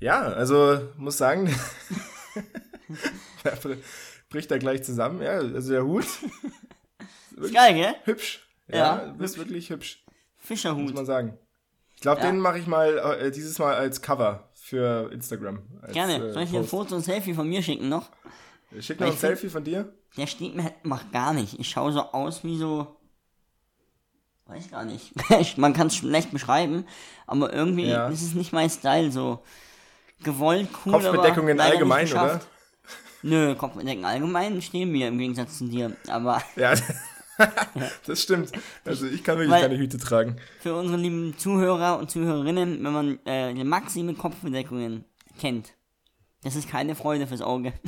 Ja, also muss sagen, bricht da gleich zusammen. Ja, also der Hut. Ist geil, gell? Hübsch. Ja, Ja, du bist wirklich hübsch, muss Fischerhut. man sagen. Ich glaube, Ja. den mache ich mal äh, dieses Mal als Cover für Instagram. Als, Gerne. äh, Soll ich dir ein. Foto und ein Selfie von mir schicken noch? Schick noch ein Selfie von dir. Der steht mir halt macht gar nicht. Ich schaue so aus wie so. Weiß gar nicht. Man kann es schlecht beschreiben, aber irgendwie Ja. ist es nicht mein Style so. Gewollt, cool. Kopfbedeckungen allgemein, oder? Nö, Kopfbedeckung allgemein stehen mir im Gegensatz zu dir. Aber Ja, das stimmt. Also ich kann wirklich Weil- keine Hüte tragen. für unsere lieben Zuhörer und Zuhörerinnen, wenn man äh, die Maxime Kopfbedeckungen kennt, das ist keine Freude fürs Auge.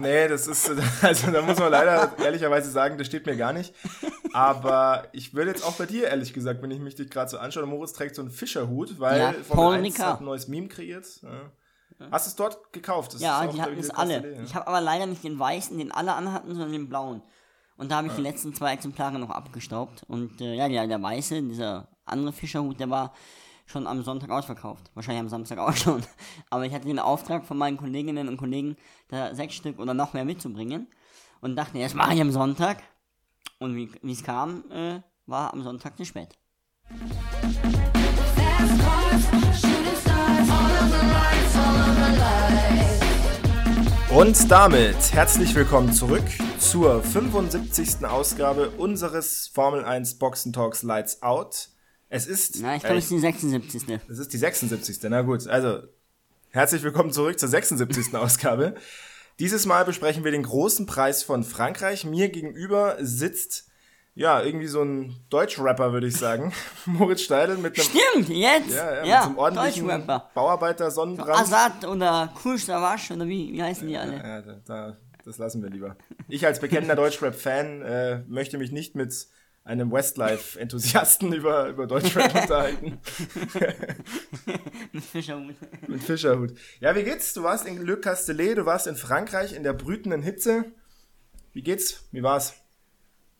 Nee, das ist, also da muss man leider ehrlicherweise sagen, das steht mir gar nicht. Aber ich würde jetzt auch bei dir, ehrlich gesagt, wenn ich mich dich gerade so anschaue, Moritz trägt so einen Fischerhut, weil Ja, Formel Paul 1 Ricard. hat ein neues Meme kreiert. Ja. Hast du es dort gekauft? Das Ja, die hatten es alle. Idee, ja. Ich habe aber leider nicht den weißen, den alle anhatten, sondern den blauen. Und da habe ich die letzten zwei Exemplare noch abgestaubt. Und äh, ja, der, der weiße, dieser andere Fischerhut, der war schon am Sonntag ausverkauft. Wahrscheinlich am Samstag auch schon. Aber ich hatte den Auftrag von meinen Kolleginnen und Kollegen, da sechs Stück oder noch mehr mitzubringen. Und dachte, das mache ich am Sonntag. Und wie es kam, äh, war am Sonntag zu spät. Und damit herzlich willkommen zurück zur 75. Ausgabe unseres Formel 1 Boxen Talks Lights Out. Es ist, Na, ich glaube, äh, es ist die 76. es ist die 76. Na gut, also herzlich willkommen zurück zur 76. Ausgabe. Dieses Mal besprechen wir den großen Preis von Frankreich. Mir gegenüber sitzt, ja, irgendwie so ein Deutschrapper, würde ich sagen. Moritz Steidl mit einem, Stimmt, jetzt! ja, ja, Ja, mit einem ordentlichen Deutschrapper. Bauarbeiter-Sonnenbrand. Assad oder Kusch Savasch oder wie, wie heißen die alle? Ja, da, da, das lassen wir lieber. Ich als bekennender Deutschrap-Fan äh, möchte mich nicht mit einem Westlife-Enthusiasten über, über Deutschrap unterhalten. Mit Fischerhut. mit Fischerhut. Ja, wie geht's? Du warst in Le Castellet, du warst in Frankreich in der brütenden Hitze. Wie geht's? Wie war's?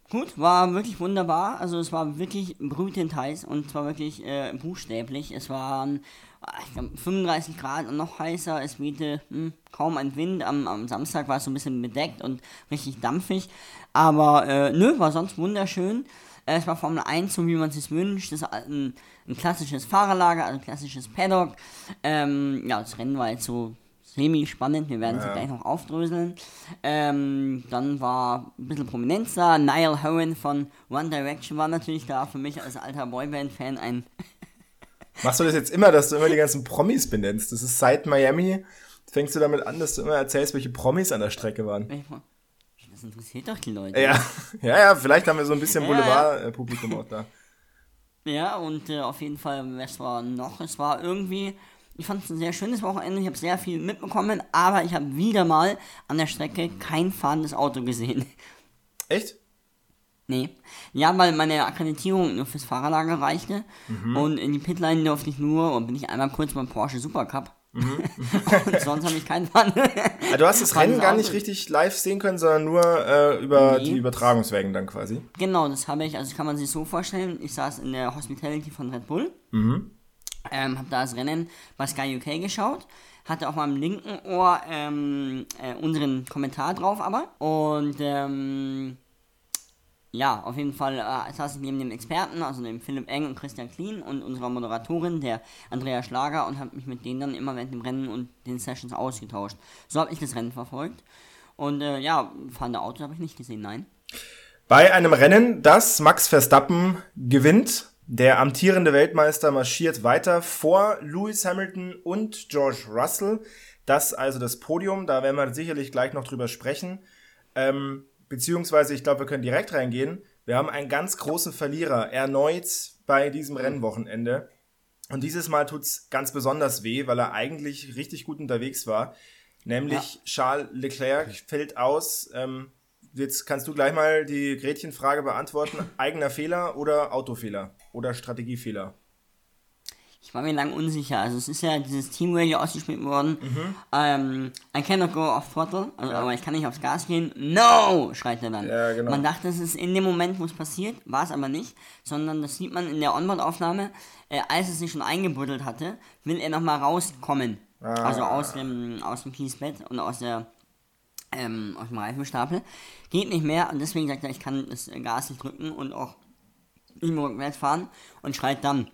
Gut, war wirklich wunderbar. Also es war wirklich brütend heiß und zwar wirklich äh, buchstäblich. Es waren ah, glaub, 35 Grad und noch heißer. Es wehte hm, kaum ein Wind. Am, am Samstag war es so ein bisschen bedeckt und richtig dampfig. Aber äh, nö, war sonst wunderschön. Äh, es war Formel 1, so wie man es sich wünscht. Das ein, ein klassisches Fahrerlager, also ein klassisches Paddock. Ähm, ja, das Rennen war jetzt so semi-spannend, wir werden es Ja. gleich noch aufdröseln. Ähm, dann war ein bisschen Prominenz da. Niall Horan von One Direction war natürlich da. Für mich als alter Boyband-Fan ein. Machst du das jetzt immer, dass du immer die ganzen Promis benennst? Das ist seit Miami, fängst du damit an, dass du immer erzählst, welche Promis an der Strecke waren. Das interessiert doch die Leute. Ja, ja, ja, vielleicht haben wir so ein bisschen. Boulevard-Publikum auch da. Ja, und äh, auf jeden Fall, was war noch? Es war irgendwie, ich fand es ein sehr schönes Wochenende. Ich habe sehr viel mitbekommen, aber ich habe wieder mal an der Strecke kein fahrendes Auto gesehen. Echt? Nee. Ja, weil meine Akkreditierung nur fürs Fahrerlager reichte. Und in die Pitline durfte ich nur, und bin ich einmal kurz beim Porsche Supercup. und sonst habe ich keinen Fahren. Ah, du hast das Rennen gar nicht richtig live sehen können, sondern nur äh, über Nee. die Übertragungswägen dann quasi. Genau, das habe ich, also kann man sich so vorstellen, ich saß in der Hospitality von Red Bull, ähm, habe da das Rennen bei Sky UK geschaut, hatte auf meinem linken Ohr ähm, äh, unseren Kommentar drauf aber und ähm, ja, auf jeden Fall äh, saß ich neben dem Experten, also dem Philipp Eng und Christian Klien und unserer Moderatorin, der Andrea Schlager und habe mich mit denen dann immer während dem Rennen und den Sessions ausgetauscht. So habe ich das Rennen verfolgt und äh, ja, fahrende Autos habe ich nicht gesehen, nein. Bei einem Rennen, das Max Verstappen gewinnt. Der amtierende Weltmeister marschiert weiter vor Lewis Hamilton und George Russell. Das also das Podium, da werden wir sicherlich gleich noch drüber sprechen. Ähm, beziehungsweise, ich glaube, wir können direkt reingehen. Wir haben einen ganz großen Verlierer erneut bei diesem Rennwochenende. Und dieses Mal tut's ganz besonders weh, weil er eigentlich richtig gut unterwegs war. Nämlich Charles Leclerc fällt aus. Ähm, jetzt kannst du gleich mal die Gretchenfrage beantworten. Eigener Fehler oder Autofehler oder Strategiefehler? ich war mir lang unsicher. Also es ist ja dieses Team Radio ausgespielt worden. Ähm, I cannot go off throttle, also, aber ich kann nicht aufs Gas gehen. No! schreit er dann. Ja, genau. Man dachte, es ist in dem Moment, wo es passiert, war es aber nicht, sondern das sieht man in der Onboard-Aufnahme, äh, als es sich schon eingebuddelt hatte, will er nochmal rauskommen. Also aus dem, aus dem Kiesbett und aus der ähm, aus dem Reifenstapel. Geht nicht mehr und deswegen sagt er, ich kann das Gas nicht drücken und auch nicht mehr rückwärts fahren und schreit dann.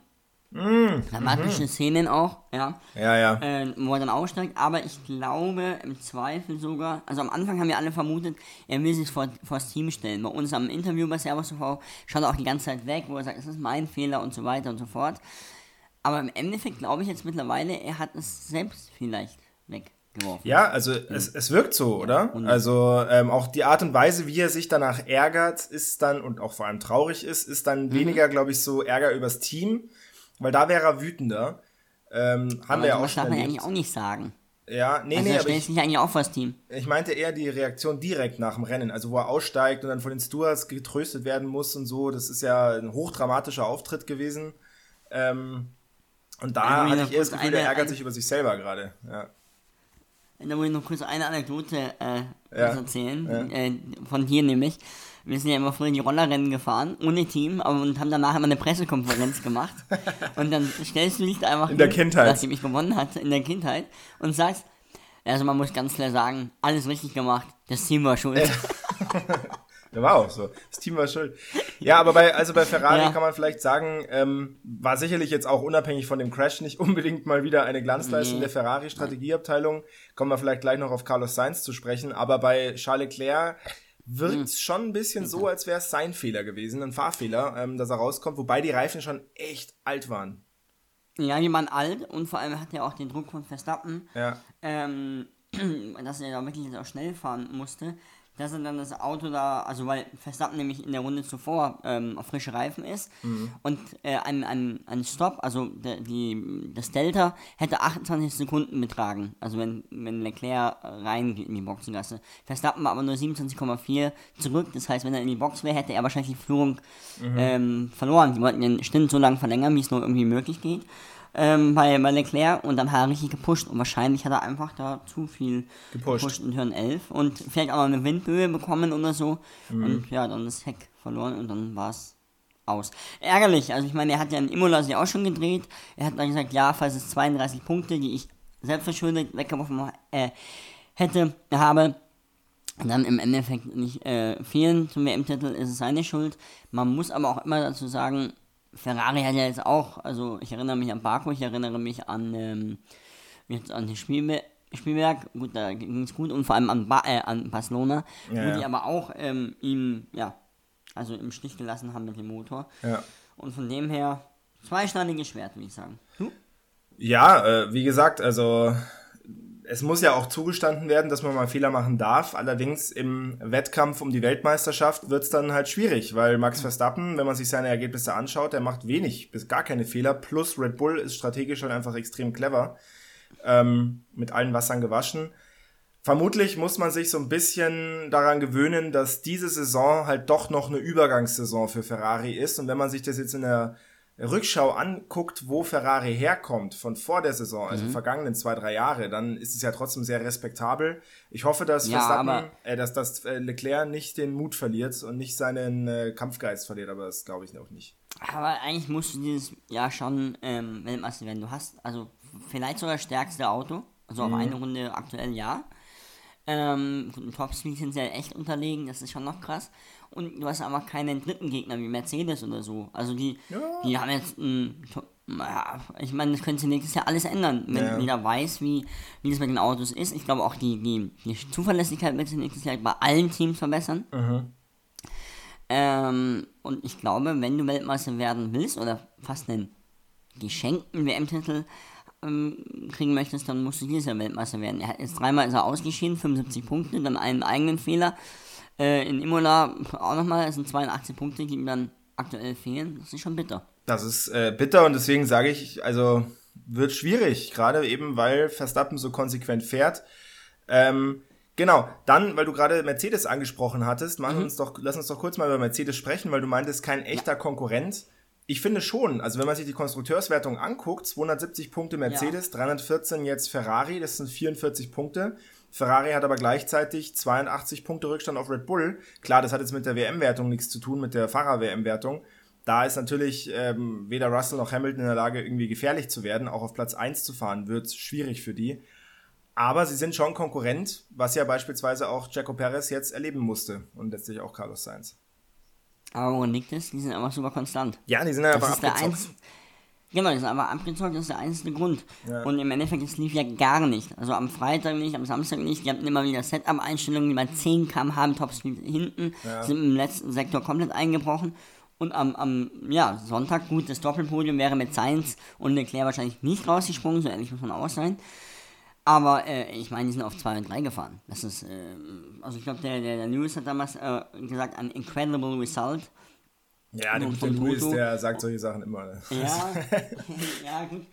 Dramatische Szenen auch, ja, Ja, ja. äh, wo er dann aussteigt, aber ich glaube im Zweifel sogar, also am Anfang haben wir alle vermutet, er will sich vor, vor das Team stellen. Bei uns am Interview bei Servus TV schaut er auch die ganze Zeit weg, wo er sagt, es ist mein Fehler und so weiter und so fort. Aber im Endeffekt glaube ich jetzt mittlerweile, er hat es selbst vielleicht weggeworfen. Ja, also es, es wirkt so, oder? Also ähm, auch die Art und Weise, wie er sich danach ärgert, ist dann, und auch vor allem traurig ist, ist dann Mhm. weniger, glaube ich, so Ärger übers Team, weil da wäre er wütender. Ähm, haben Aber wir ja auch schon darf man ja eigentlich auch nicht sagen. Ja, nee, Also nee, er aber ich, sich eigentlich auch vor das Team. ich meinte eher die Reaktion direkt nach dem Rennen, also wo er aussteigt und dann von den Stewards getröstet werden muss und so. Das ist ja ein hochdramatischer Auftritt gewesen. Ähm, und da hatte ich eher das Gefühl, der eine- ärgert ein- sich über sich selber gerade. Ja. Da muss ich noch kurz eine Anekdote äh, Ja. erzählen. Ja. Äh, von hier nämlich. Wir sind ja immer früher die Rollerrennen gefahren, ohne Team, aber und haben danach immer eine Pressekonferenz gemacht. und dann stellst du dich da einfach In der hin, Kindheit. Nachdem ich gewonnen hatte, in der Kindheit, und sagst, also man muss ganz klar sagen, alles richtig gemacht, das Team war schuld. Ja, war auch so. Das Team war schuld. Ja, aber bei, also bei Ferrari Ja. kann man vielleicht sagen, ähm, war sicherlich jetzt auch unabhängig von dem Crash nicht unbedingt mal wieder eine Glanzleistung Nee. der Ferrari-Strategieabteilung. Kommen wir vielleicht gleich noch auf Carlos Sainz zu sprechen, aber bei Charles Leclerc wirkt Hm. es schon ein bisschen so, als wäre es sein Fehler gewesen, ein Fahrfehler, ähm, dass er rauskommt, wobei die Reifen schon echt alt waren. Ja, die waren alt und vor allem hat er auch den Druck von Verstappen. Ja. ähm, dass er da wirklich jetzt auch schnell fahren musste, dass er dann das Auto da, also weil Verstappen nämlich in der Runde zuvor ähm, auf frische Reifen ist und äh, ein, ein, ein Stop, also der, die, das Delta hätte 28 Sekunden betragen, also wenn, wenn Leclerc reingeht in die Boxengasse. Verstappen war aber nur 27,4 zurück, das heißt, wenn er in die Box wäre, hätte er wahrscheinlich die Führung ähm, verloren. Die wollten den Stint so lange verlängern, wie es nur irgendwie möglich geht ähm, bei, bei Leclerc und dann hat er richtig gepusht und wahrscheinlich hat er einfach da zu viel Gepusht. in Turn 11 und vielleicht auch noch eine Windböe bekommen oder so Mhm. und ja, dann das Heck verloren und dann war es aus. Ärgerlich, also ich meine, er hat ja in Imola sich auch schon gedreht, er hat dann gesagt, ja, falls es 32 Punkte, die ich selbstverschuldet weggeworfen äh, hätte, habe, dann im Endeffekt nicht äh, fehlen zum WM-Titel, ist es seine Schuld. Man muss aber auch immer dazu sagen, Ferrari hat ja jetzt auch, also ich erinnere mich an Baku, ich erinnere mich an, ähm, jetzt an den Spielbe Spielberg, gut, da ging es gut und vor allem an, ba äh, an Barcelona, Ja, wo ja. die aber auch ähm, ihm, ja, also im Stich gelassen haben mit dem Motor. Ja. Und von dem her, zweischneidiges Schwert, würde ich sagen. Du? Ja, äh, wie gesagt, also es muss ja auch zugestanden werden, dass man mal Fehler machen darf. Allerdings im Wettkampf um die Weltmeisterschaft wird's dann halt schwierig, weil Max Verstappen, wenn man sich seine Ergebnisse anschaut, der macht wenig bis gar keine Fehler. Plus Red Bull ist strategisch halt einfach extrem clever. Ähm, mit allen Wassern gewaschen. Vermutlich muss man sich so ein bisschen daran gewöhnen, dass diese Saison halt doch noch eine Übergangssaison für Ferrari ist. Und wenn man sich das jetzt in der Rückschau anguckt, wo Ferrari herkommt von vor der Saison, also vergangenen zwei, drei Jahre, dann ist es ja trotzdem sehr respektabel. Ich hoffe, dass Ja, Verstappen, äh, dass, dass äh, Leclerc nicht den Mut verliert und nicht seinen äh, Kampfgeist verliert, aber das glaube ich auch nicht. Aber eigentlich musst du dieses Jahr schon ähm, Weltmeister werden. Du hast also vielleicht sogar das stärkste Auto, also auf eine Runde aktuell ja. Ähm, im Topspeed sind sie ja echt unterlegen, das ist schon noch krass. Und du hast aber keinen dritten Gegner wie Mercedes oder so. Also die, die haben jetzt ein, ja, ich meine, das könnte sich nächstes Jahr alles ändern, wenn Ja. jeder weiß, wie, wie das mit den Autos ist. Ich glaube auch die, die, die Zuverlässigkeit wird sich nächstes Jahr bei allen Teams verbessern. Ähm, und ich glaube, wenn du Weltmeister werden willst oder fast einen geschenkten WM-Titel ähm, kriegen möchtest, dann musst du dieses Jahr Weltmeister werden. Er hat jetzt dreimal ist er ausgeschieden, 75 Punkte, dann einen eigenen Fehler. Äh, in Imola auch nochmal, das sind 82 Punkte, die ihm dann aktuell fehlen. Das ist schon bitter. Das ist äh, bitter und deswegen sage ich, also wird schwierig, gerade eben, weil Verstappen so konsequent fährt. Ähm, genau, dann, weil du gerade Mercedes angesprochen hattest, machen uns doch, lass uns doch kurz mal über Mercedes sprechen, weil du meintest, kein echter Konkurrent. Ich finde schon, also wenn man sich die Konstrukteurswertung anguckt, 270 Punkte Mercedes, 314 jetzt Ferrari, das sind 44 Punkte. Ferrari hat aber gleichzeitig 82 Punkte Rückstand auf Red Bull. Klar, das hat jetzt mit der WM-Wertung nichts zu tun, mit der Fahrer-WM-Wertung. Da ist natürlich ähm, weder Russell noch Hamilton in der Lage, irgendwie gefährlich zu werden. Auch auf Platz 1 zu fahren, wird schwierig für die. Aber sie sind schon Konkurrent, was ja beispielsweise auch Jaco Perez jetzt erleben musste und letztlich auch Carlos Sainz. Aber woran liegt das? Die sind einfach super konstant. Ja, die sind ja Das einfach ist abgezockt. Genau, sind aber abgezockt, das ist der einzige Grund. Ja. Und im Endeffekt, es lief ja gar nicht. Also am Freitag nicht, am Samstag nicht. Die hatten immer wieder Setup-Einstellungen, die bei 10 km/h im Topspeed hinten, sind im letzten Sektor komplett eingebrochen. Und am, am ja, Sonntag, gut, das Doppelpodium wäre mit Sainz und Leclerc wahrscheinlich nicht rausgesprungen, so ehrlich muss man auch sein. Aber äh, ich meine, die sind auf 2 und 3 gefahren. Das ist, äh, also ich glaube, der, der, der Lewis hat damals äh, gesagt, ein incredible result. Ja, der gute vom Luis, der sagt solche Sachen immer. ne? Ja, ja, gut.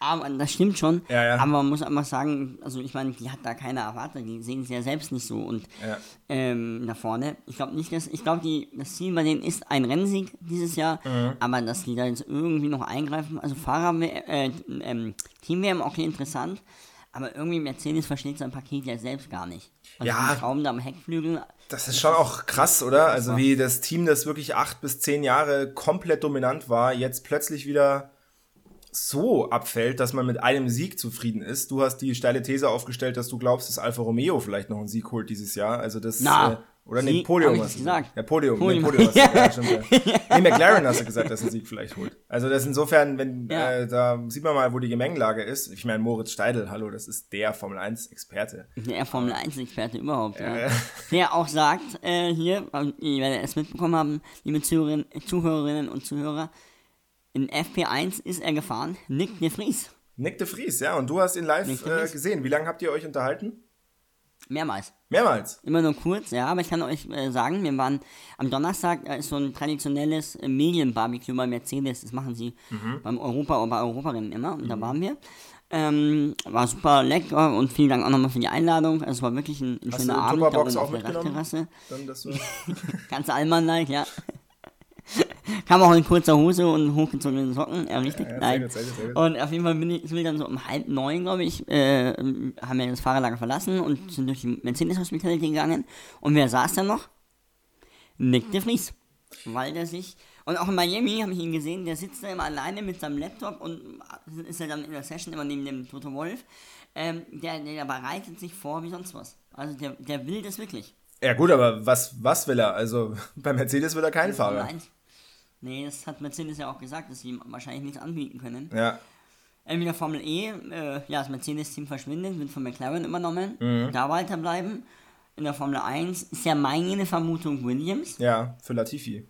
Aber das stimmt schon. Ja, ja. Aber man muss einfach sagen, also ich meine, die hat da keine erwartet, die sehen es ja selbst nicht so. Und Ja. ähm, da vorne, ich glaube nicht, dass, ich glaube, die- das Ziel bei denen ist ein Rennsieg dieses Jahr, Mhm. aber dass die da jetzt irgendwie noch eingreifen, also Fahrer, äh, ähm, Team wäre okay interessant, aber irgendwie Mercedes versteht sein Paket ja selbst gar nicht. Also Ja. Schrauben da am Heckflügel, Das ist schon auch krass, oder? Also wie das Team, das wirklich acht bis zehn Jahre komplett dominant war, jetzt plötzlich wieder so abfällt, dass man mit einem Sieg zufrieden ist. Du hast die steile These aufgestellt, dass du glaubst, dass Alfa Romeo vielleicht noch einen Sieg holt dieses Jahr. Also das Na, äh, oder nee, Sieg? Podium hast du gesagt. Ja, Podium. Podium. Nee, Podium hast du, ja, stimmt, ja. Nee, McLaren hast du gesagt, dass einen Sieg vielleicht holt. Also das insofern, wenn Ja. äh, da sieht man mal, wo die Gemengelage ist. Ich meine, Moritz Steidl, hallo, das ist der Formel 1 Experte. Der Formel 1-Experte überhaupt, ja. Der auch sagt, äh, hier, äh, ihr werdet es mitbekommen haben, liebe Zuhörerinnen, Zuhörerinnen und Zuhörer, in FP1 ist er gefahren, Nick de Vries. Nick de Vries, ja, und du hast ihn live äh, gesehen. Wie lange habt ihr euch unterhalten? Mehrmals. Mehrmals. Immer nur kurz, ja, aber ich kann euch äh, sagen, wir waren am Donnerstag, da ist so ein traditionelles äh, Medienbarbecue bei Mercedes, das machen sie beim Europa oder bei Europarennen immer, und da waren wir. Ähm, war super lecker und vielen Dank auch nochmal für die Einladung. Also es war wirklich ein, ein Hast schöner du Abend da Tupperbox unten auch auf der mitgenommen? Dann, dass du Ganz Allmann-like, ja. Kam auch in kurzer Hose und hochgezogenen Socken, ja, richtig. Ja, sehr Nein. gut, sehr gut, sehr gut. Und auf jeden Fall bin ich, sind wir dann so um halb neun, glaube ich, äh, haben wir das Fahrerlager verlassen und sind durch die Mercedes Hospitality gegangen. Und wer saß da noch? Nick de Vries. Weil der sich, und auch in Miami habe ich ihn gesehen, der sitzt da immer alleine mit seinem Laptop und ist ja dann in der Session immer neben dem Toto Wolf. Ähm, der, der bereitet sich vor wie sonst was. Also der, der will das wirklich. ja gut, aber was, was will er? Also bei Mercedes will er keinen Fahrer. 1. Nee, das hat Mercedes ja auch gesagt, dass sie ihm wahrscheinlich nichts anbieten können. Ja, Entweder Formel E, äh, ja, das Mercedes-Team verschwindet, wird von McLaren übernommen, Mhm. da weiterbleiben. In der Formel 1 ist ja meine Vermutung Williams ja, für Latifi.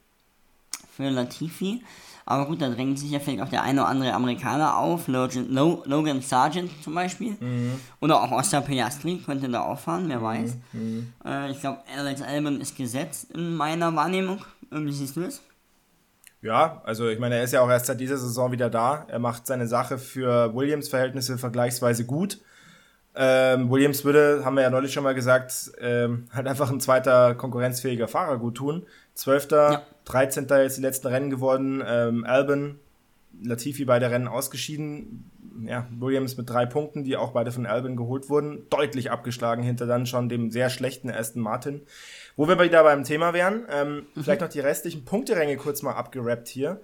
für Latifi. Aber gut, da drängt sich ja vielleicht auch der eine oder andere Amerikaner auf, Logan, Lo- Logan Sargent zum Beispiel. Mhm. Oder auch Oscar Piastri könnte da auch fahren, wer weiß. Äh, ich glaube, Alex Albon ist gesetzt in meiner Wahrnehmung. Wie siehst du es? Ja, also ich meine, er ist ja auch erst seit dieser Saison wieder da. Er macht seine Sache für Williams-Verhältnisse vergleichsweise gut. Ähm, Williams würde, haben wir ja neulich schon mal gesagt, ähm, halt einfach ein zweiter konkurrenzfähiger Fahrer gut tun. Zwölfter, Ja. 13. jetzt die letzten Rennen geworden. Ähm, Albon, Latifi beide Rennen ausgeschieden. Ja, Williams mit drei Punkten, die auch beide von Albon geholt wurden. Deutlich abgeschlagen hinter dann schon dem sehr schlechten Aston Martin. Wo wir wieder beim Thema wären, ähm, vielleicht noch die restlichen Punkteränge kurz mal abgerappt hier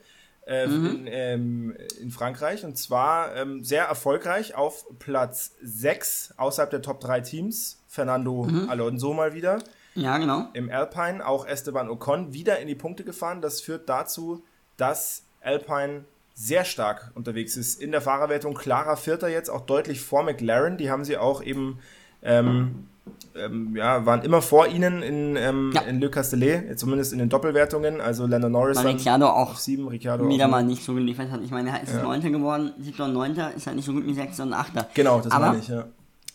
äh, in, ähm, in Frankreich. Und zwar ähm, sehr erfolgreich auf Platz 6 außerhalb der Top 3 Teams. Fernando Alonso mal wieder. Ja, genau. Im Alpine auch Esteban Ocon wieder in die Punkte gefahren. Das führt dazu, dass Alpine sehr stark unterwegs ist in der Fahrerwertung. Klarer Vierter jetzt, auch deutlich vor McLaren. Die haben sie auch eben, ähm, ähm, ja, waren immer vor ihnen in, ähm, Ja. in Le Castellet, zumindest in den Doppelwertungen. Also Lando Norris Weil Ricciardo auch sieben, Ricciardo wieder auf mal nicht so geliefert hat. Ich meine, er ist Neunter geworden, Siebter und Neunter ist halt nicht so gut wie Sechster und Achter. Genau, das Aber meine ich, ja.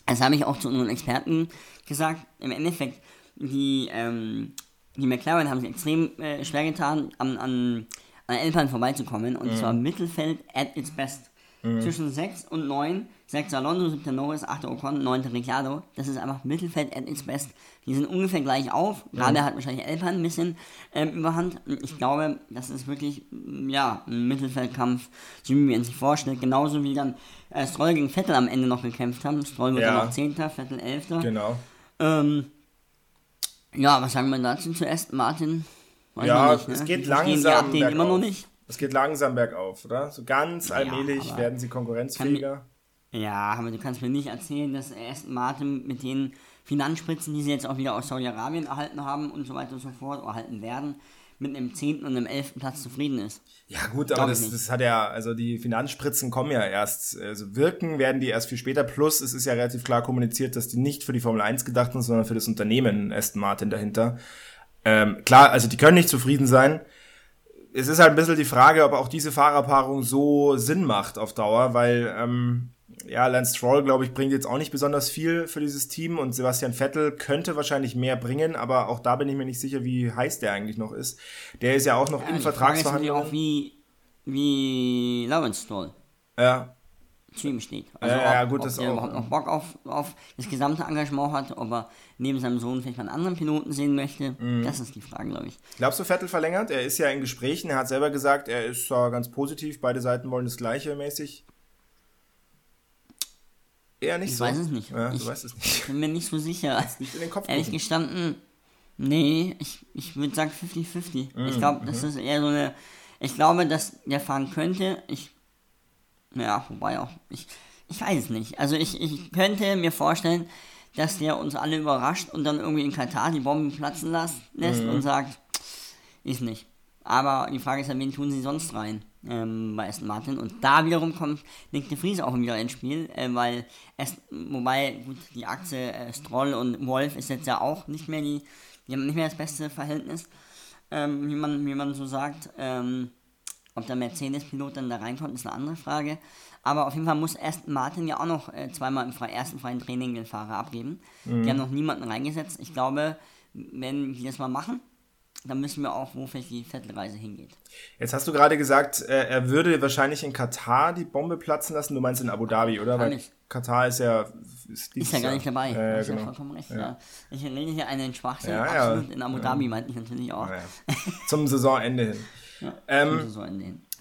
Das habe ich auch zu unseren Experten gesagt. Im Endeffekt, die, ähm, die McLaren haben sich extrem äh, schwer getan, an, an, an Alpine vorbeizukommen. Und Mhm. zwar Mittelfeld at its best. zwischen 6 und 9. 6 Alonso, 7 Norris, 8 Ocon, 9 Ricciardo. Das ist einfach Mittelfeld at its best. Die sind ungefähr gleich auf. Gerade hat wahrscheinlich Alpine ein bisschen ähm, Überhand. Ich glaube, das ist wirklich, mm, ja, ein Mittelfeldkampf, so wie man sich vorstellt. Genauso wie dann äh, Stroll gegen Vettel am Ende noch gekämpft haben. Stroll wird Ja. dann noch 10., Vettel 11. Genau. Ähm, ja, was sagen wir dazu zuerst, Martin? Weiß Ja, nicht, ne? es geht Die die langsam Update immer noch bergauf. nicht. Es geht langsam bergauf, oder? So ganz allmählich werden sie konkurrenzfähiger. Ja, aber du kannst mir nicht erzählen, dass Aston Martin mit den Finanzspritzen, die sie jetzt auch wieder aus Saudi-Arabien erhalten haben und so weiter und so fort, erhalten werden, mit einem 10. und einem 11. Platz zufrieden ist. Ja gut, aber das, das hat ja, also die Finanzspritzen kommen ja erst, also wirken werden die erst viel später. Plus es ist ja relativ klar kommuniziert, dass die nicht für die Formel 1 gedacht sind, sondern für das Unternehmen Aston Martin dahinter. Ähm, klar, also die können nicht zufrieden sein. Es ist halt ein bisschen die Frage, ob auch diese Fahrerpaarung so Sinn macht auf Dauer, weil ähm, ja, Lance Stroll, glaube ich, bringt jetzt auch nicht besonders viel für dieses Team und Sebastian Vettel könnte wahrscheinlich mehr bringen, aber auch da bin ich mir nicht sicher, wie heiß der eigentlich noch ist. Der ist ja auch noch Ja, in die Frage ist Vertragsverhandlungen. auch, wie, wie Lawrence Stroll Ja, ihm steht. Also Ja, ja, ob, gut, ob der auch, überhaupt ja. noch Bock auf, auf das gesamte Engagement hat, ob er neben seinem Sohn vielleicht mal einen anderen Piloten sehen möchte. Mhm. Das ist die Frage, glaube ich. Glaubst du, Vettel verlängert? Er ist ja in Gesprächen. Er hat selber gesagt, er ist zwar ganz positiv. Beide Seiten wollen das Gleiche mäßig. Eher nicht Ich so. weiß es nicht. Ja, Ich- du weißt es nicht. Bin mir nicht so sicher. Nicht in den Kopf Ehrlich gucken. gestanden, nee, ich, ich würde sagen 50-50. Mhm, ich glaube, das ist eher so eine. Ich glaube, dass der fahren könnte. Ich. Ja, wobei auch. Ich, ich weiß es nicht. Also ich, ich könnte mir vorstellen, dass der uns alle überrascht und dann irgendwie in Katar die Bomben platzen las, lässt Mhm. und sagt, ist nicht. Aber die Frage ist ja, wen tun sie sonst rein ähm, bei Aston Martin? Und da wiederum kommt Nick de Vries auch wieder ins Spiel, äh, weil es, wobei, gut, die Achse äh, Stroll und Wolf ist jetzt ja auch nicht mehr die, die haben nicht mehr das beste Verhältnis, ähm, wie, man, wie man so sagt. Ähm, ob der Mercedes-Pilot dann da reinkommt, ist eine andere Frage. Aber auf jeden Fall muss Aston Martin ja auch noch äh, zweimal im frei, ersten freien Training den Fahrer abgeben. Die haben noch niemanden reingesetzt. Ich glaube, wenn die das mal machen, dann müssen wir auch, wo vielleicht die Vettelreise hingeht. Jetzt hast du gerade gesagt, äh, er würde wahrscheinlich in Katar die Bombe platzen lassen. Du meinst in Abu Dhabi, oder? Weil Wahrscheinlich. Katar ist ja. Ist dieses ja gar nicht dabei. Ja, ja, Hast ja genau. vollkommen recht. Ja. Ich rede hier einen Schwachsinn. Ja, ja. Absolut. In Abu Dhabi meinte ich natürlich auch. Ja, ja. Zum Saisonende hin. Ja, Ähm, so.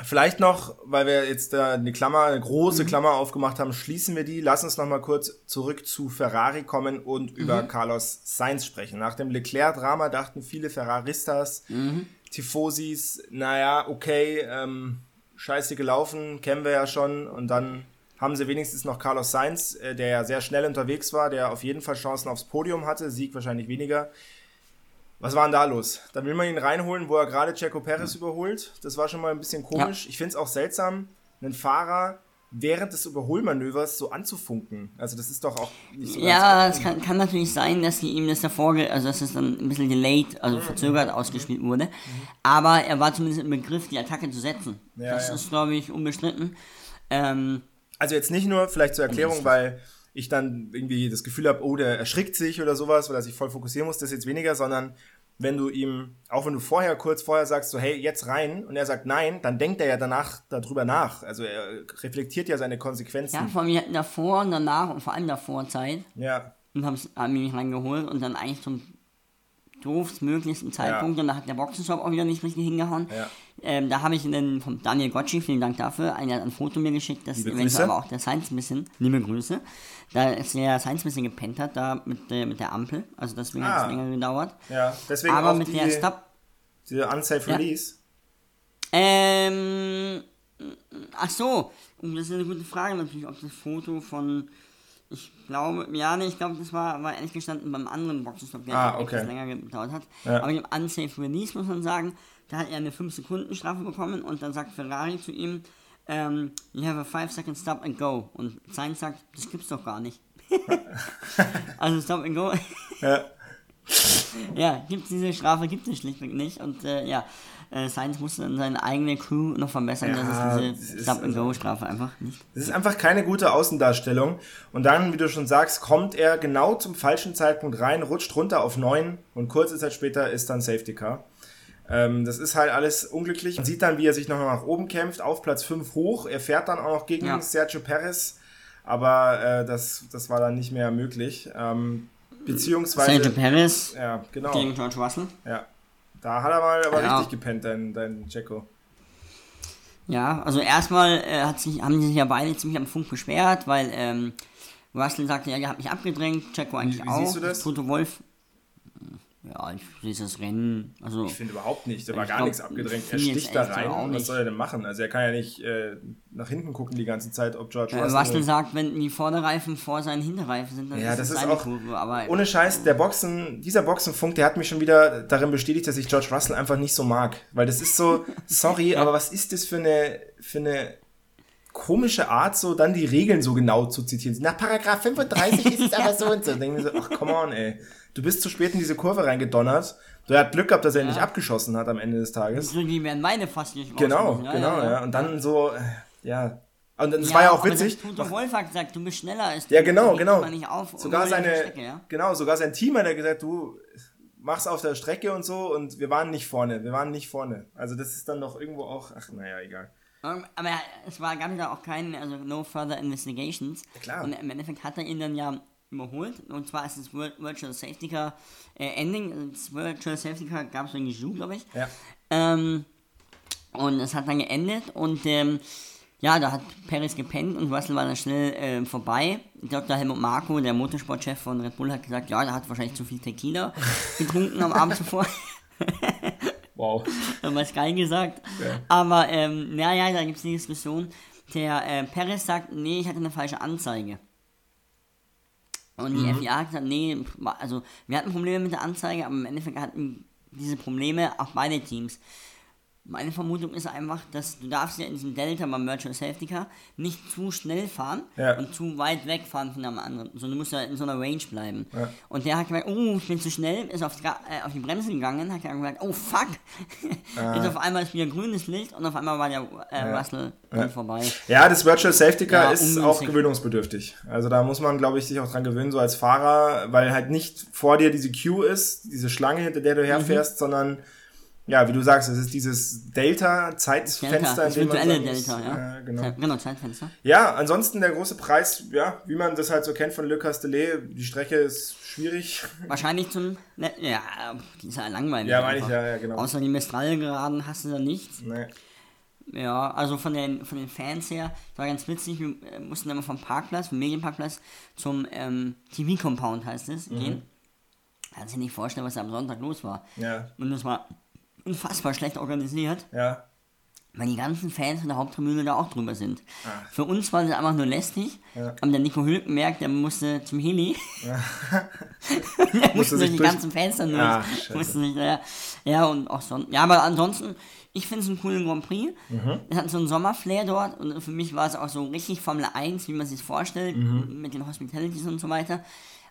Vielleicht noch, weil wir jetzt da eine Klammer, eine große Mhm. Klammer aufgemacht haben, schließen wir die. Lass uns noch mal kurz zurück zu Ferrari kommen und über Mhm. Carlos Sainz sprechen. Nach dem Leclerc-Drama dachten viele Ferraristas, Mhm. Tifosis, naja, okay, ähm, scheiße gelaufen, kennen wir ja schon. Und dann haben sie wenigstens noch Carlos Sainz, äh, der ja sehr schnell unterwegs war, der auf jeden Fall Chancen aufs Podium hatte, Sieg wahrscheinlich weniger. Was war denn da los? Da will man ihn reinholen, wo er gerade Checo Perez überholt. Das war schon mal ein bisschen komisch. Ich finde es auch seltsam, einen Fahrer während des Überholmanövers so anzufunken. Also das ist doch auch nicht so Ja, es kann, kann natürlich sein, dass sie ihm das davor, also dass es dann ein bisschen delayed, also verzögert ausgespielt wurde. Aber er war zumindest im Begriff, die Attacke zu setzen. Ja, das ja. ist, glaube ich, unbestritten. Ähm, Also jetzt nicht nur, vielleicht zur Erklärung, weil ich dann irgendwie das Gefühl habe, oh, der erschrickt sich oder sowas, weil er sich voll fokussieren muss, das ist jetzt weniger, sondern wenn du ihm, auch wenn du vorher, kurz vorher sagst, so, hey, jetzt rein, und er sagt nein, dann denkt er ja danach darüber nach. Also er reflektiert ja seine Konsequenzen. ja, vor hatten davor und danach und vor allem davor Zeit Ja, und haben ihn reingeholt und dann eigentlich zum doofstmöglichsten Zeitpunkt und da hat der Boxenstopp auch wieder nicht richtig hingehauen. Ja. Ähm, da habe ich den vom Daniel Gottschi, vielen Dank dafür, hat ein Foto mir geschickt, dass Liebe eventuell Grüße. aber auch der Science ein bisschen, liebe Grüße, da ist der Science ein bisschen gepennt hat, da mit, der mit der Ampel, also deswegen hat Ah. es länger gedauert. ja. Deswegen aber auch mit die, der Stop, die Unsafe Ja. Release. ähm, ach so, das ist eine gute Frage natürlich, ob das Foto von, ich glaube, ja, nee, ich glaube, das war, war ehrlich gestanden beim anderen Boxenstopp, der Ah, etwas okay. länger gedauert hat. Ja. Aber im Unsafe Release muss man sagen, da hat er eine 5-Sekunden-Strafe bekommen und dann sagt Ferrari zu ihm, ähm, you have a 5-second stop and go. Und Sainz sagt, das gibt's doch gar nicht. also Stop and Go. Ja. ja, gibt diese Strafe gibt es schlichtweg nicht. Und äh, ja, äh, Sainz musste dann seine eigene Crew noch verbessern, Ja, dass das es ist diese Stop and also- Go Strafe einfach nicht. Das ist einfach keine gute Außendarstellung. Und dann, wie du schon sagst, kommt er genau zum falschen Zeitpunkt rein, rutscht runter auf 9 und kurze Zeit später ist dann Safety Car. Ähm, das ist halt alles unglücklich. Man sieht dann, wie er sich noch nach oben kämpft, auf Platz 5 hoch. Er fährt dann auch noch gegen Ja. Sergio Perez, aber äh, das, das war dann nicht mehr möglich. Ähm, beziehungsweise. Sergio Perez ja, genau. gegen George Russell. Ja. Da hat er mal aber Ja. richtig gepennt, dein, dein Jacko. Ja, also erstmal äh, hat sich, haben die sich ja beide ziemlich am Funk beschwert, weil ähm, Russell sagte, ja, ihr habt mich abgedrängt, Jacko eigentlich wie auch. siehst du das? Toto Wolf. Ja, ich sehe das Rennen. Also, Ich finde überhaupt nicht. Da war gar glaub, nichts abgedrängt. Er sticht da rein. Was soll er denn machen? Also er kann ja nicht äh, nach hinten gucken die ganze Zeit, ob George äh, Russell. Russell sagt, wenn die Vorderreifen vor seinen Hinterreifen sind, dann Ja, ist das es ist auch Kurve. Aber ohne Scheiß, der Boxen, dieser Boxenfunk, der hat mich schon wieder darin bestätigt, dass ich George Russell einfach nicht so mag. Weil das ist so, sorry, aber was ist das für eine, für eine komische Art, so dann die Regeln so genau zu zitieren. Nach Paragraph 35 ist es aber so und so. Denken so, ach come on, ey. Du bist zu spät in diese Kurve reingedonnert. Du hat Glück gehabt, dass er ihn nicht abgeschossen hat am Ende des Tages. die werden meine fast nicht Genau, rausgenommen. genau, ja, Und dann so, äh, ja. Und es Ja, war ja auch witzig. Toto Wolf hat gesagt, du bist schneller als Ja, genau, genau. auf, sogar seine, Strecke, ja? genau, sogar sein Team hat ja gesagt, du mach's auf der Strecke und so und wir waren nicht vorne, wir waren nicht vorne. Also das ist dann doch irgendwo auch, ach naja, egal. Ähm, Aber es war, gab ja auch kein, also no further investigations. Klar. Und im Endeffekt hat er ihn dann ja überholt. Und zwar ist das Vir- Virtual Safety Car äh, Ending. Das Virtual Safety Car gab es irgendwie Ju, glaube ich. Ja. Ähm, und es hat dann geendet und ähm, ja, da hat Perez gepennt und Russell war dann schnell ähm, vorbei. Dr. Helmut Marko, der Motorsportchef von Red Bull, hat gesagt, ja, der hat wahrscheinlich zu viel Tequila getrunken am Abend zuvor. Wow. haben wir Sky gesagt. Ja. Aber, ähm, naja, da gibt es die Diskussion. Der äh, Perez sagt, nee, ich hatte eine falsche Anzeige. Und die Mhm. FIA hat gesagt, nee, also wir hatten Probleme mit der Anzeige, aber im Endeffekt hatten diese Probleme auch beide Teams. Meine Vermutung ist einfach, dass du darfst ja in diesem Delta beim Virtual Safety Car nicht zu schnell fahren Ja. und zu weit wegfahren von einem anderen, sondern du musst ja in so einer Range bleiben. Ja. Und der hat gesagt, oh, ich bin zu schnell, ist auf die, äh, auf die Bremse gegangen, hat gesagt, oh fuck, jetzt auf einmal ist wieder grünes Licht und auf einmal war der äh, Ja. Russell vorbei. Ja, das Virtual Safety Car ist auch gewöhnungsbedürftig. Also da muss man, glaube ich, sich auch dran gewöhnen, so als Fahrer, weil halt nicht vor dir diese Queue ist, diese Schlange, hinter der du herfährst, Mhm. sondern ja, wie du sagst, es ist dieses Delta-Zeitfenster, Delta, das virtuelle. Delta, ja. ja genau. Zeit, genau, Zeitfenster. Ja, ansonsten der große Preis, ja, wie man das halt so kennt von Le Castellet, die Strecke ist schwierig. Wahrscheinlich zum, ne, ja, die ist ja langweilig. Ja, meine ich, ja, ja, genau. Außer die Mistral-Geraden hast du da nichts. Nee. Ja, also von den, von den Fans her, das war ganz witzig, wir äh, mussten immer vom Parkplatz, vom Medienparkplatz zum ähm, TV-Compound heißt es, Mhm. gehen. Kannst dir nicht vorstellen, was da am Sonntag los war. Ja, Und das war unfassbar schlecht organisiert, ja, weil die ganzen Fans von der Haupttribüne da auch drüber sind. Ah. Für uns war das einfach nur lästig. Ja. Aber der Nico Hülkenberg, der musste zum Heli. der musste sich durch die durch- ganzen Fenster durch. Ach, musste sich, ja, ja, und auch sonst. Ja, aber ansonsten, ich finde es einen coolen Grand Prix. Mhm. Es hat so einen Sommerflair dort und für mich war es auch so richtig Formel 1, wie man sich vorstellt, Mhm. mit den Hospitalities und so weiter.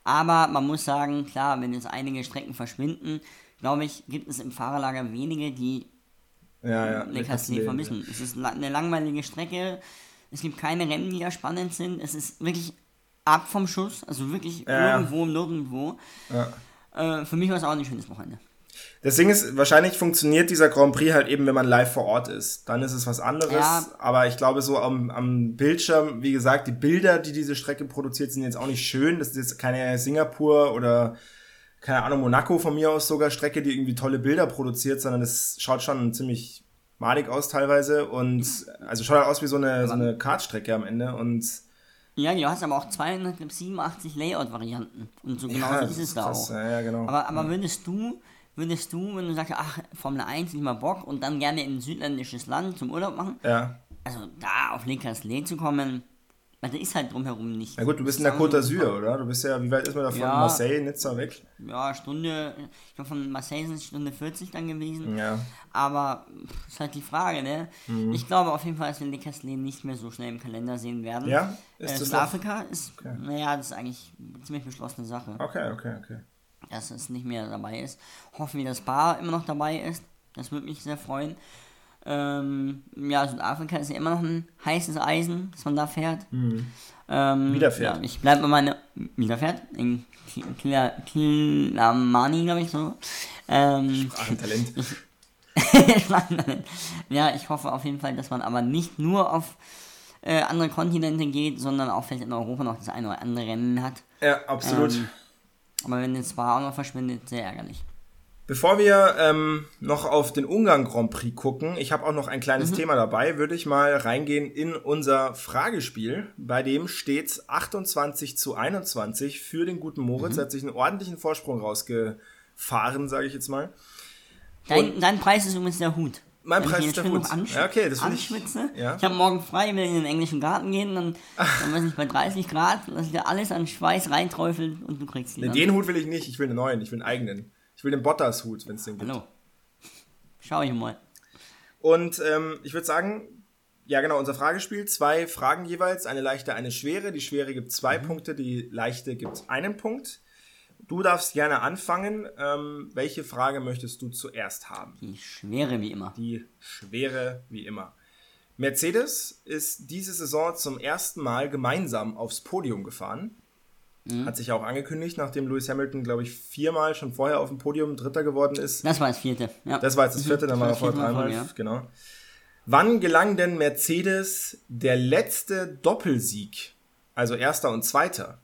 Aber man muss sagen, klar, wenn jetzt einige Strecken verschwinden, glaube ich, gibt es im Fahrerlager wenige, die ja, ja. Le Castellet vermissen. Es ist eine langweilige Strecke. Es gibt keine Rennen, die da spannend sind. Es ist wirklich ab vom Schuss. Also wirklich Ja. irgendwo, nirgendwo. Ja. Äh, für mich war es auch ein schönes Wochenende. Das Ding ist, wahrscheinlich funktioniert dieser Grand Prix halt eben, wenn man live vor Ort ist. Dann ist es was anderes. Ja. Aber ich glaube, so am, am Bildschirm, wie gesagt, die Bilder, die diese Strecke produziert, sind jetzt auch nicht schön. Das ist jetzt keine Singapur oder, keine Ahnung, Monaco von mir aus sogar Strecke, die irgendwie tolle Bilder produziert, sondern das schaut schon ziemlich madig aus teilweise. Und also schaut halt aus wie so eine, so eine Kartstrecke am Ende. Und Ja, du hast aber auch 287 Layout-Varianten. Und so genau so das ist es da krass. auch. Ja, ja, genau. Aber, aber würdest du, würdest du, wenn du sagst, ach, Formel 1 nicht mal Bock und dann gerne in ein südländisches Land zum Urlaub machen, ja. also da auf Le Castellet zu kommen, weil da ist halt drumherum nicht. Na gut, du bist in der Côte d'Azur, oder? Du bist ja, wie weit ist man da von Ja. Marseille, Nizza weg? Ja, Stunde, ich glaube von Marseille sind es Stunde 40 dann gewesen. Ja. Aber pff, ist halt die Frage, ne? Mhm. Ich glaube auf jeden Fall, dass wir Le Castellet nicht mehr so schnell im Kalender sehen werden. Ja? Ist Äh, das Südafrika ist, naja, das ist eigentlich eine ziemlich beschlossene Sache, Okay, okay, okay. dass es nicht mehr dabei ist. Hoffen wir, dass Bar immer noch dabei ist. Das würde mich sehr freuen. Ähm, ja, Südafrika ist ja immer noch ein heißes Eisen, dass man da fährt. Ähm, Wieder fährt. Ja, ich bleibe bei meiner. Wieder fährt? In Kila- Kilamani, glaube ich so. Ähm, Ach, ein Talent. ja, ich hoffe auf jeden Fall, dass man aber nicht nur auf äh, andere Kontinente geht, sondern auch vielleicht in Europa noch das eine oder andere Rennen hat. Ja, absolut. Ähm, aber wenn jetzt Spa auch noch verschwindet, sehr ärgerlich. Bevor wir ähm, noch auf den Ungarn Grand Prix gucken, ich habe auch noch ein kleines Thema dabei, würde ich mal reingehen in unser Fragespiel. Bei dem steht's 28 zu 21 für den guten Moritz. Er hat sich einen ordentlichen Vorsprung rausgefahren, sage ich jetzt mal. Dein, dein Preis ist übrigens der Hut. Mein Wenn Preis ist der Hut. Ja, okay, das will ich- anschwitze. ja. Ich habe morgen frei, will in den englischen Garten gehen, dann, dann weiß ich bei 30 Grad, lass ich dir alles an Schweiß reinträufeln und du kriegst die Nee, den Hut will ich nicht, ich will einen neuen, ich will einen eigenen. Ich will den Bottas-Hut, wenn es den gibt. Hallo. Schau ich mal. Und ähm, ich würde sagen, ja genau, unser Fragespiel, zwei Fragen jeweils, eine leichte, eine schwere. Die schwere gibt zwei Punkte, die leichte gibt einen Punkt. Du darfst gerne anfangen. Ähm, welche Frage möchtest du zuerst haben? Die Schwere wie immer. Die schwere wie immer. Mercedes ist diese Saison zum ersten Mal gemeinsam aufs Podium gefahren. Hat sich auch angekündigt, nachdem Lewis Hamilton, glaube ich, viermal schon vorher auf dem Podium Dritter geworden ist. Das war das vierte. Ja. Das war jetzt das vierte, dann war er vor dreimal. ja. Genau. Wann gelang denn Mercedes der letzte Doppelsieg, also erster und zweiter?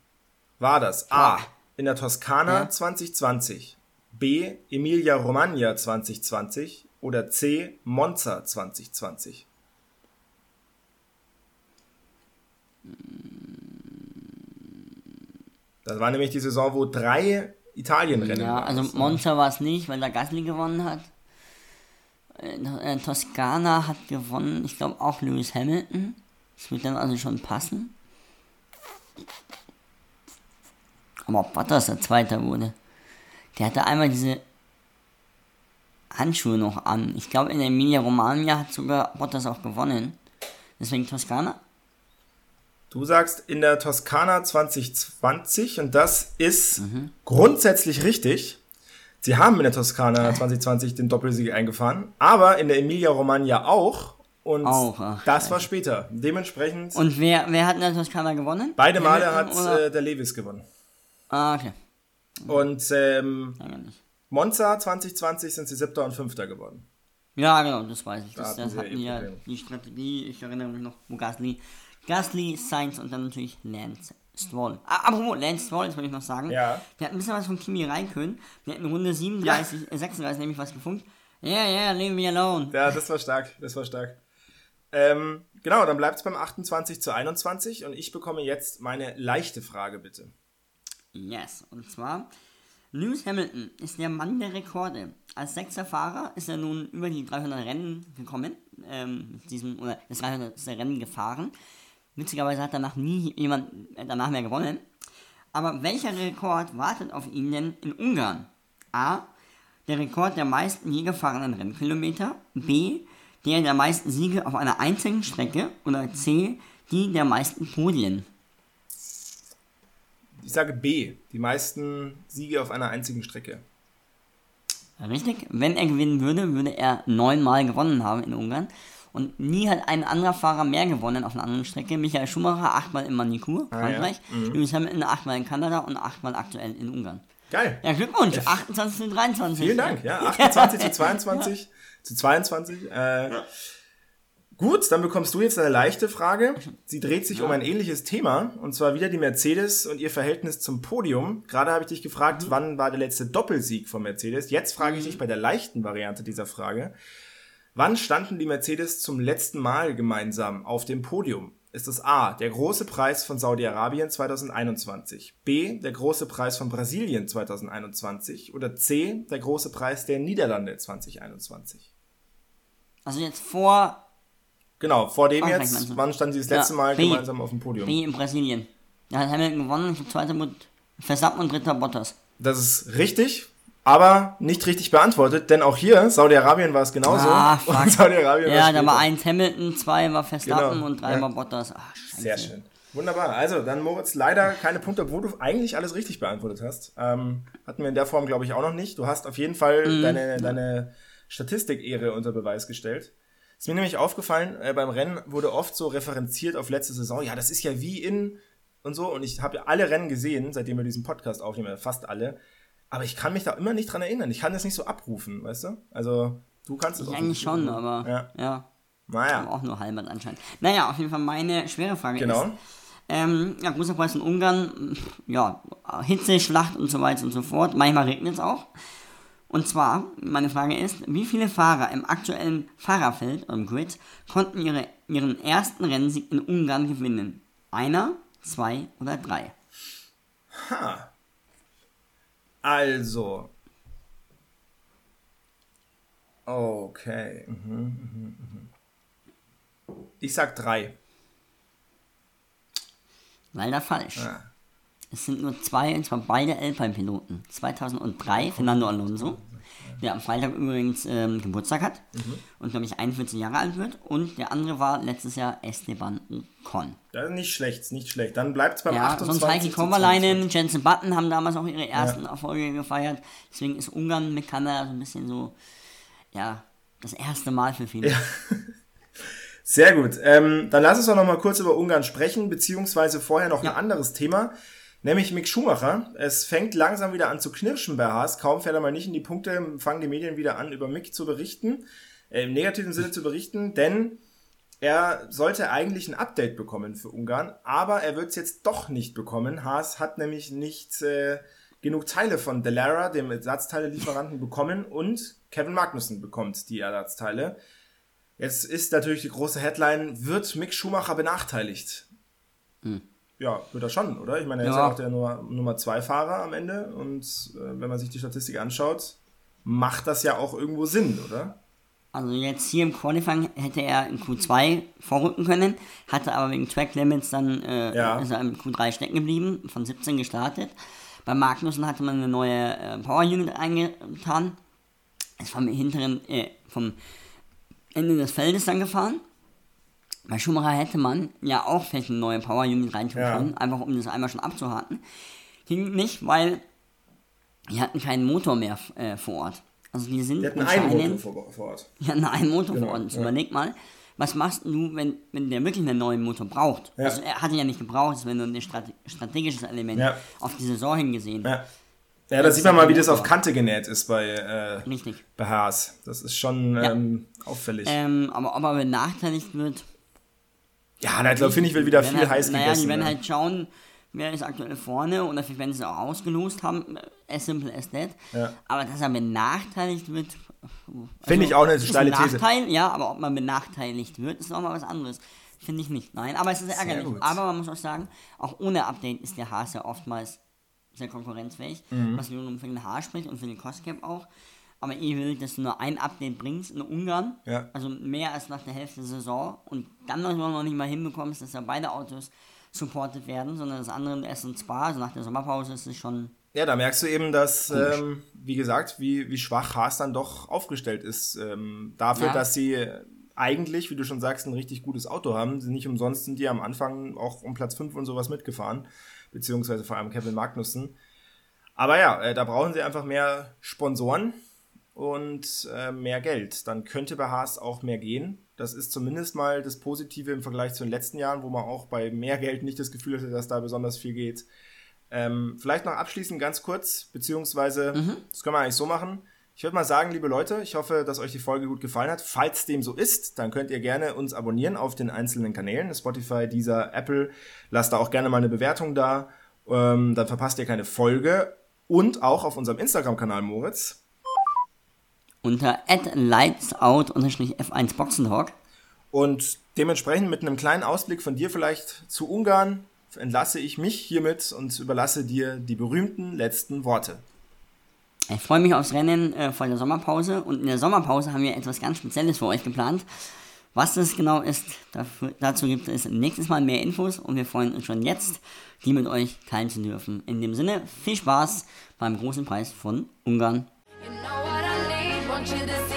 War das A. in der Toskana Ja. 2020, B. Emilia Romagna 2020 oder C. Monza 2020? Das war nämlich die Saison, wo drei Italienrennen Ja, also Monza war es nicht, weil da Gasly gewonnen hat. Äh, äh, Toskana hat gewonnen, ich glaube auch Lewis Hamilton. Das wird dann also schon passen. Aber ob Bottas der Zweiter wurde. Der hatte einmal diese Handschuhe noch an. Ich glaube in der Emilia Romagna hat sogar Bottas auch gewonnen. Deswegen Toskana. Du sagst in der Toskana 2020 und das ist grundsätzlich richtig. Sie haben in der Toskana 2020 den Doppelsieg eingefahren, aber in der Emilia Romagna auch. Und Auch, ach, das war später. Dementsprechend, Und wer, wer hat in der Toskana gewonnen? beide Male hat oder- äh, der Lewis gewonnen. Ah, okay. Und ähm. Monza 2020 sind sie siebter und fünfter geworden. Ja, genau, das weiß ich. Da Das, hatten das hatten ja die Strategie, ich erinnere mich noch, wo Gasly, Gasly, Sainz und dann natürlich Lance Stroll. Ah, apropos, Lance Stroll, das wollte ich noch sagen. Ja. Der hat ein bisschen was von Kimi Räikkönen. Der hat in Runde 37, äh, 36 nämlich was gefunkt. Yeah, yeah, leave me alone. Ja, das war stark, das war stark. Ähm, genau, dann bleibt es beim 28 zu 21 und ich bekomme jetzt meine leichte Frage, bitte. Yes, und zwar, Lewis Hamilton ist der Mann der Rekorde. Als sechster Fahrer ist er nun über die 300 Rennen gekommen, ähm, mit diesem, oder das 300. Rennen gefahren. Witzigerweise hat danach nie jemand äh, danach mehr gewonnen. Aber welcher Rekord wartet auf ihn denn in Ungarn? A. Der Rekord der meisten je gefahrenen Rennkilometer. B. Der der meisten Siege auf einer einzigen Strecke. Oder C. Die der meisten Podien. Ich sage B, die meisten Siege auf einer einzigen Strecke. Richtig, wenn er gewinnen würde, würde er neunmal gewonnen haben in Ungarn. Und nie hat ein anderer Fahrer mehr gewonnen auf einer anderen Strecke. Michael Schumacher achtmal in Manicur, Ah, ja. Frankreich. Lewis Hamilton achtmal in Kanada und achtmal aktuell in Ungarn. Geil. Ja, Glückwunsch, 28 zu 23. Vielen Dank. Ja, 28 zu 22 zu 22. Äh, gut, dann bekommst du jetzt eine leichte Frage. Sie dreht sich um ein ähnliches Thema und zwar wieder die Mercedes und ihr Verhältnis zum Podium. Gerade habe ich dich gefragt, wann war der letzte Doppelsieg von Mercedes? Jetzt frage ich dich bei der leichten Variante dieser Frage. Wann standen die Mercedes zum letzten Mal gemeinsam auf dem Podium? Ist es A, der große Preis von Saudi-Arabien 2021, B, der große Preis von Brasilien 2021 oder C, der große Preis der Niederlande 2021? Also jetzt vor Genau, vor dem Frankreich meinst jetzt, wann standen sie das letzte Ja, Mal B. gemeinsam auf dem Podium? B in Brasilien. Da hat Hamilton gewonnen, ich zweiter mit Verstappen und dritter Bottas. Das ist richtig, aber nicht richtig beantwortet, denn auch hier, Saudi-Arabien war es genauso. Ah, fuck. Saudi-Arabien Ja, da war eins Hamilton, zwei war Verstappen Genau, und drei ja. war Bottas. Ach, scheiße. Sehr schön. Wunderbar. Also, dann Moritz, leider keine Punkte, obwohl du eigentlich alles richtig beantwortet hast. Ähm, hatten wir in der Form, glaube ich, auch noch nicht. Du hast auf jeden Fall Mhm. deine, deine Statistik-Ehre unter Beweis gestellt. Ist mir nämlich aufgefallen, äh, beim Rennen wurde oft so referenziert auf letzte Saison. Ja, das ist ja wie in und so. Und ich habe ja alle Rennen gesehen, seitdem wir diesen Podcast aufnehmen, fast alle. Aber ich kann mich da immer nicht dran erinnern. Ich kann das nicht so abrufen, weißt du? Also, Du kannst es Ich auch eigentlich schon, aber Ja. ja. Naja, auch nur halbert anscheinend. Naja, auf jeden Fall meine schwere Frage genau. ist, ähm, ja, großer Preis in Ungarn, ja, Hitze, Schlacht und so weiter und so fort. Manchmal regnet es auch. Und zwar, meine Frage ist, wie viele Fahrer im aktuellen Fahrerfeld, im Grid, konnten ihre, ihren ersten Rennsieg in Ungarn gewinnen? Einer, zwei oder drei? Ha. Also. Okay. Mhm, mhm, mhm. Ich sag drei. Leider falsch. Ja. Es sind nur zwei, und zwar beide Alpine-Piloten. 2003 Fernando Alonso, der am Freitag übrigens ähm, Geburtstag hat und, glaube ich, 41 Jahre alt wird. Und der andere war letztes Jahr Esteban Ocon. Ist nicht schlecht, nicht schlecht. Dann bleibt es beim Ja, 28 sonst Heikki Kovalainen, Jensen Button haben damals auch ihre ersten Erfolge gefeiert. Deswegen ist Ungarn mit Kanada so ein bisschen so, ja, das erste Mal für viele. Sehr gut. Ähm, dann lass uns doch noch mal kurz über Ungarn sprechen, beziehungsweise vorher noch Ja. ein anderes Thema, nämlich Mick Schumacher. Es fängt langsam wieder an zu knirschen bei Haas. Kaum fährt er mal nicht in die Punkte, fangen die Medien wieder an, über Mick zu berichten, äh, im negativen Sinne zu berichten, denn er sollte eigentlich ein Update bekommen für Ungarn, aber er wird es jetzt doch nicht bekommen. Haas hat nämlich nicht äh, genug Teile von Delara, dem Ersatzteile-Lieferanten, bekommen und Kevin Magnussen bekommt die Ersatzteile. Jetzt ist natürlich die große Headline, wird Mick Schumacher benachteiligt? Ja, wird er schon, oder? Ich meine, er ist Ja. ja auch der Nummer, Nummer zwei Fahrer am Ende und äh, wenn man sich die Statistik anschaut, macht das ja auch irgendwo Sinn, oder? Also jetzt hier im Qualifying hätte er in Q2 vorrücken können, hatte aber wegen Track Limits dann äh, Ja. ist er im Q3 stecken geblieben, von 17 gestartet. Bei Magnussen hatte man eine neue äh, Power Unit eingetan. Ist vom hinteren, äh, vom Ende des Feldes dann gefahren. Bei Schumacher hätte man ja auch vielleicht eine neue Power Unit reintun Ja. können, einfach um das einmal schon abzuhaken. Ging nicht, weil die hatten keinen Motor mehr äh, vor Ort. Also die sind Die hatten einen Motor vor, vor Ort. ja, einen neuen Motor Genau, vor uns. ja. Überleg mal, was machst du, wenn, wenn der wirklich einen neuen Motor braucht? Ja. Also er hat ihn ja nicht gebraucht, das wäre nur ein strate strategisches Element Ja. auf die Saison hingesehen. Ja, ja da sieht man mal, wie das auf Kante genäht ist bei, äh, Richtig. bei Haas. Das ist schon ähm, auffällig. Ähm, aber ob er benachteiligt wird, ja, na, ich glaube, finde ich, wird wieder viel halt, heiß naja, gegessen. die werden ne? halt schauen, wer ist aktuell vorne oder vielleicht werden sie es auch ausgelost haben, as simple as that. Ja. Aber dass er benachteiligt wird, Finde ich auch eine steile ein These. Nachteil, ja, aber ob man benachteiligt wird, ist auch mal was anderes. Finde ich nicht. Nein, aber es ist ärgerlich. Aber man muss auch sagen, auch ohne Update ist der Haas ja oftmals sehr konkurrenzfähig, Mhm. was wiederum für den Haas spricht und für den Costcap auch. Aber ich will, dass du nur ein Update bringst in Ungarn, Ja. also mehr als nach der Hälfte der Saison und dann noch noch nicht mal hinbekommst, dass ja beide Autos supported werden, sondern das andere erst in Spa, also nach der Sommerpause ist es schon Ja, da merkst du eben, dass, ähm, wie gesagt, wie, wie schwach Haas dann doch aufgestellt ist. Ähm, dafür, Ja. dass sie eigentlich, wie du schon sagst, ein richtig gutes Auto haben. Sie Nicht umsonst sind die am Anfang auch um Platz 5 und sowas mitgefahren. Beziehungsweise vor allem Kevin Magnussen. Aber ja, äh, da brauchen sie einfach mehr Sponsoren und äh, mehr Geld. Dann könnte bei Haas auch mehr gehen. Das ist zumindest mal das Positive im Vergleich zu den letzten Jahren, wo man auch bei mehr Geld nicht das Gefühl hatte, dass da besonders viel geht. Ähm, vielleicht noch abschließend ganz kurz, beziehungsweise, das können wir eigentlich so machen. Ich würde mal sagen, liebe Leute, ich hoffe, dass euch die Folge gut gefallen hat. Falls dem so ist, dann könnt ihr gerne uns abonnieren auf den einzelnen Kanälen, Spotify, dieser Apple. Lasst da auch gerne mal eine Bewertung da. Ähm, dann verpasst ihr keine Folge. Und auch auf unserem Instagram-Kanal, Moritz. Unter lightsout-f1 Boxentalk. Und dementsprechend mit einem kleinen Ausblick von dir vielleicht zu Ungarn entlasse ich mich hiermit und überlasse dir die berühmten letzten Worte. Ich freue mich aufs Rennen äh, vor der Sommerpause und in der Sommerpause haben wir etwas ganz Spezielles für euch geplant. Was das genau ist, dafür, dazu gibt es nächstes Mal mehr Infos und wir freuen uns schon jetzt, die mit euch teilen zu dürfen. In dem Sinne, viel Spaß beim großen Preis von Ungarn. You know want you to